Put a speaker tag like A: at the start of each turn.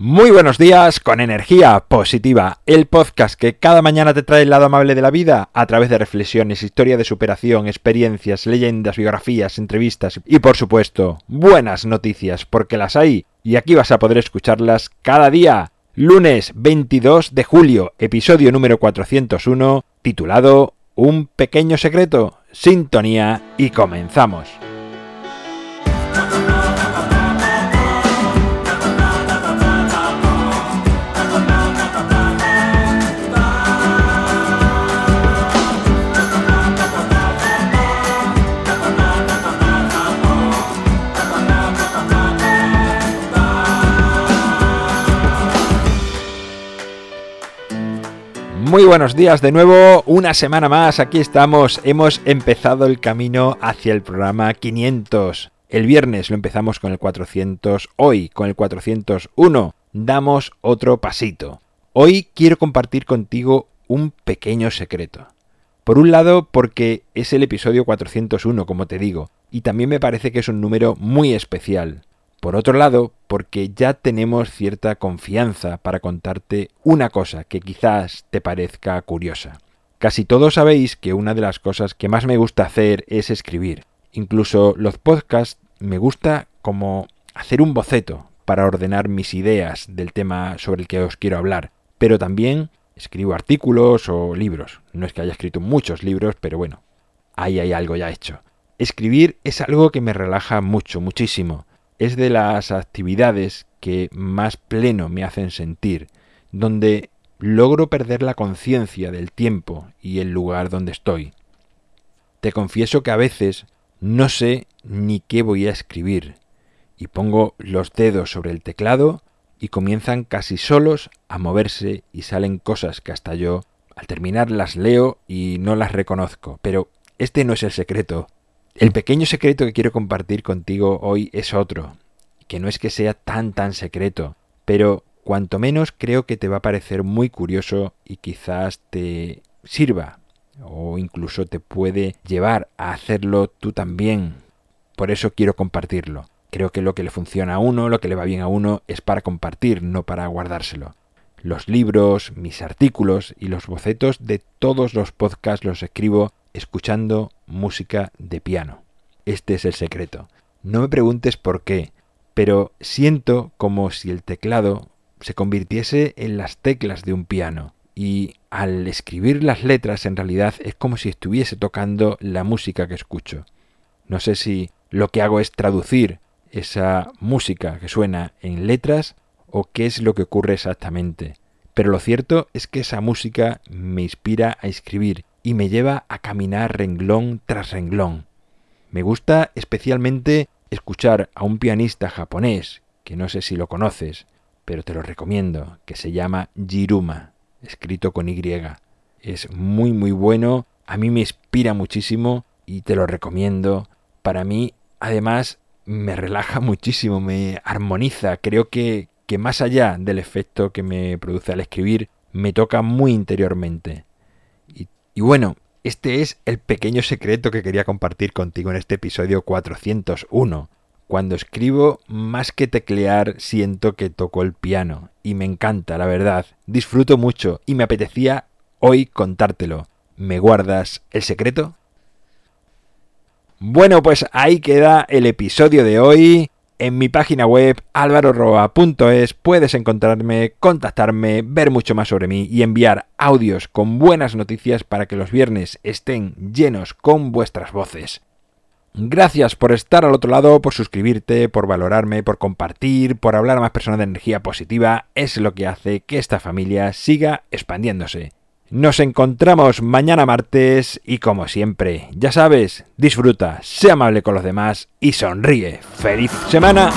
A: Muy buenos días con energía positiva, el podcast que cada mañana te trae el lado amable de la vida a través de reflexiones, historia de superación, experiencias, leyendas, biografías, entrevistas y por supuesto buenas noticias porque las hay y aquí vas a poder escucharlas cada día. Lunes 22 de julio, episodio número 401, titulado Un pequeño secreto, sintonía y comenzamos. Muy buenos días de nuevo, una semana más, aquí estamos, hemos empezado el camino hacia el programa 500. El viernes lo empezamos con el 400, hoy con el 401 damos otro pasito. Hoy quiero compartir contigo un pequeño secreto. Por un lado, porque es el episodio 401, como te digo, y también me parece que es un número muy especial. Por otro lado, porque ya tenemos cierta confianza para contarte una cosa que quizás te parezca curiosa. Casi todos sabéis que una de las cosas que más me gusta hacer es escribir. Incluso los podcasts me gusta como hacer un boceto para ordenar mis ideas del tema sobre el que os quiero hablar. Pero también escribo artículos o libros. No es que haya escrito muchos libros, pero bueno, ahí hay algo ya hecho. Escribir es algo que me relaja mucho, muchísimo es de las actividades que más pleno me hacen sentir, donde logro perder la conciencia del tiempo y el lugar donde estoy. Te confieso que a veces no sé ni qué voy a escribir, y pongo los dedos sobre el teclado y comienzan casi solos a moverse y salen cosas que hasta yo al terminar las leo y no las reconozco. Pero este no es el secreto. El pequeño secreto que quiero compartir contigo hoy es otro, que no es que sea tan tan secreto, pero cuanto menos creo que te va a parecer muy curioso y quizás te sirva o incluso te puede llevar a hacerlo tú también. Por eso quiero compartirlo. Creo que lo que le funciona a uno, lo que le va bien a uno, es para compartir, no para guardárselo. Los libros, mis artículos y los bocetos de todos los podcasts los escribo escuchando música de piano. Este es el secreto. No me preguntes por qué, pero siento como si el teclado se convirtiese en las teclas de un piano y al escribir las letras en realidad es como si estuviese tocando la música que escucho. No sé si lo que hago es traducir esa música que suena en letras o qué es lo que ocurre exactamente. Pero lo cierto es que esa música me inspira a escribir y me lleva a caminar renglón tras renglón. Me gusta especialmente escuchar a un pianista japonés, que no sé si lo conoces, pero te lo recomiendo, que se llama Jiruma, escrito con Y. Es muy muy bueno, a mí me inspira muchísimo y te lo recomiendo. Para mí, además, me relaja muchísimo, me armoniza. Creo que, que más allá del efecto que me produce al escribir, me toca muy interiormente. Y bueno, este es el pequeño secreto que quería compartir contigo en este episodio 401. Cuando escribo, más que teclear, siento que toco el piano. Y me encanta, la verdad. Disfruto mucho y me apetecía hoy contártelo. ¿Me guardas el secreto? Bueno, pues ahí queda el episodio de hoy. En mi página web alvaroroa.es puedes encontrarme, contactarme, ver mucho más sobre mí y enviar audios con buenas noticias para que los viernes estén llenos con vuestras voces. Gracias por estar al otro lado, por suscribirte, por valorarme, por compartir, por hablar a más personas de energía positiva. Es lo que hace que esta familia siga expandiéndose. Nos encontramos mañana martes y como siempre, ya sabes, disfruta, sea amable con los demás y sonríe. ¡Feliz semana!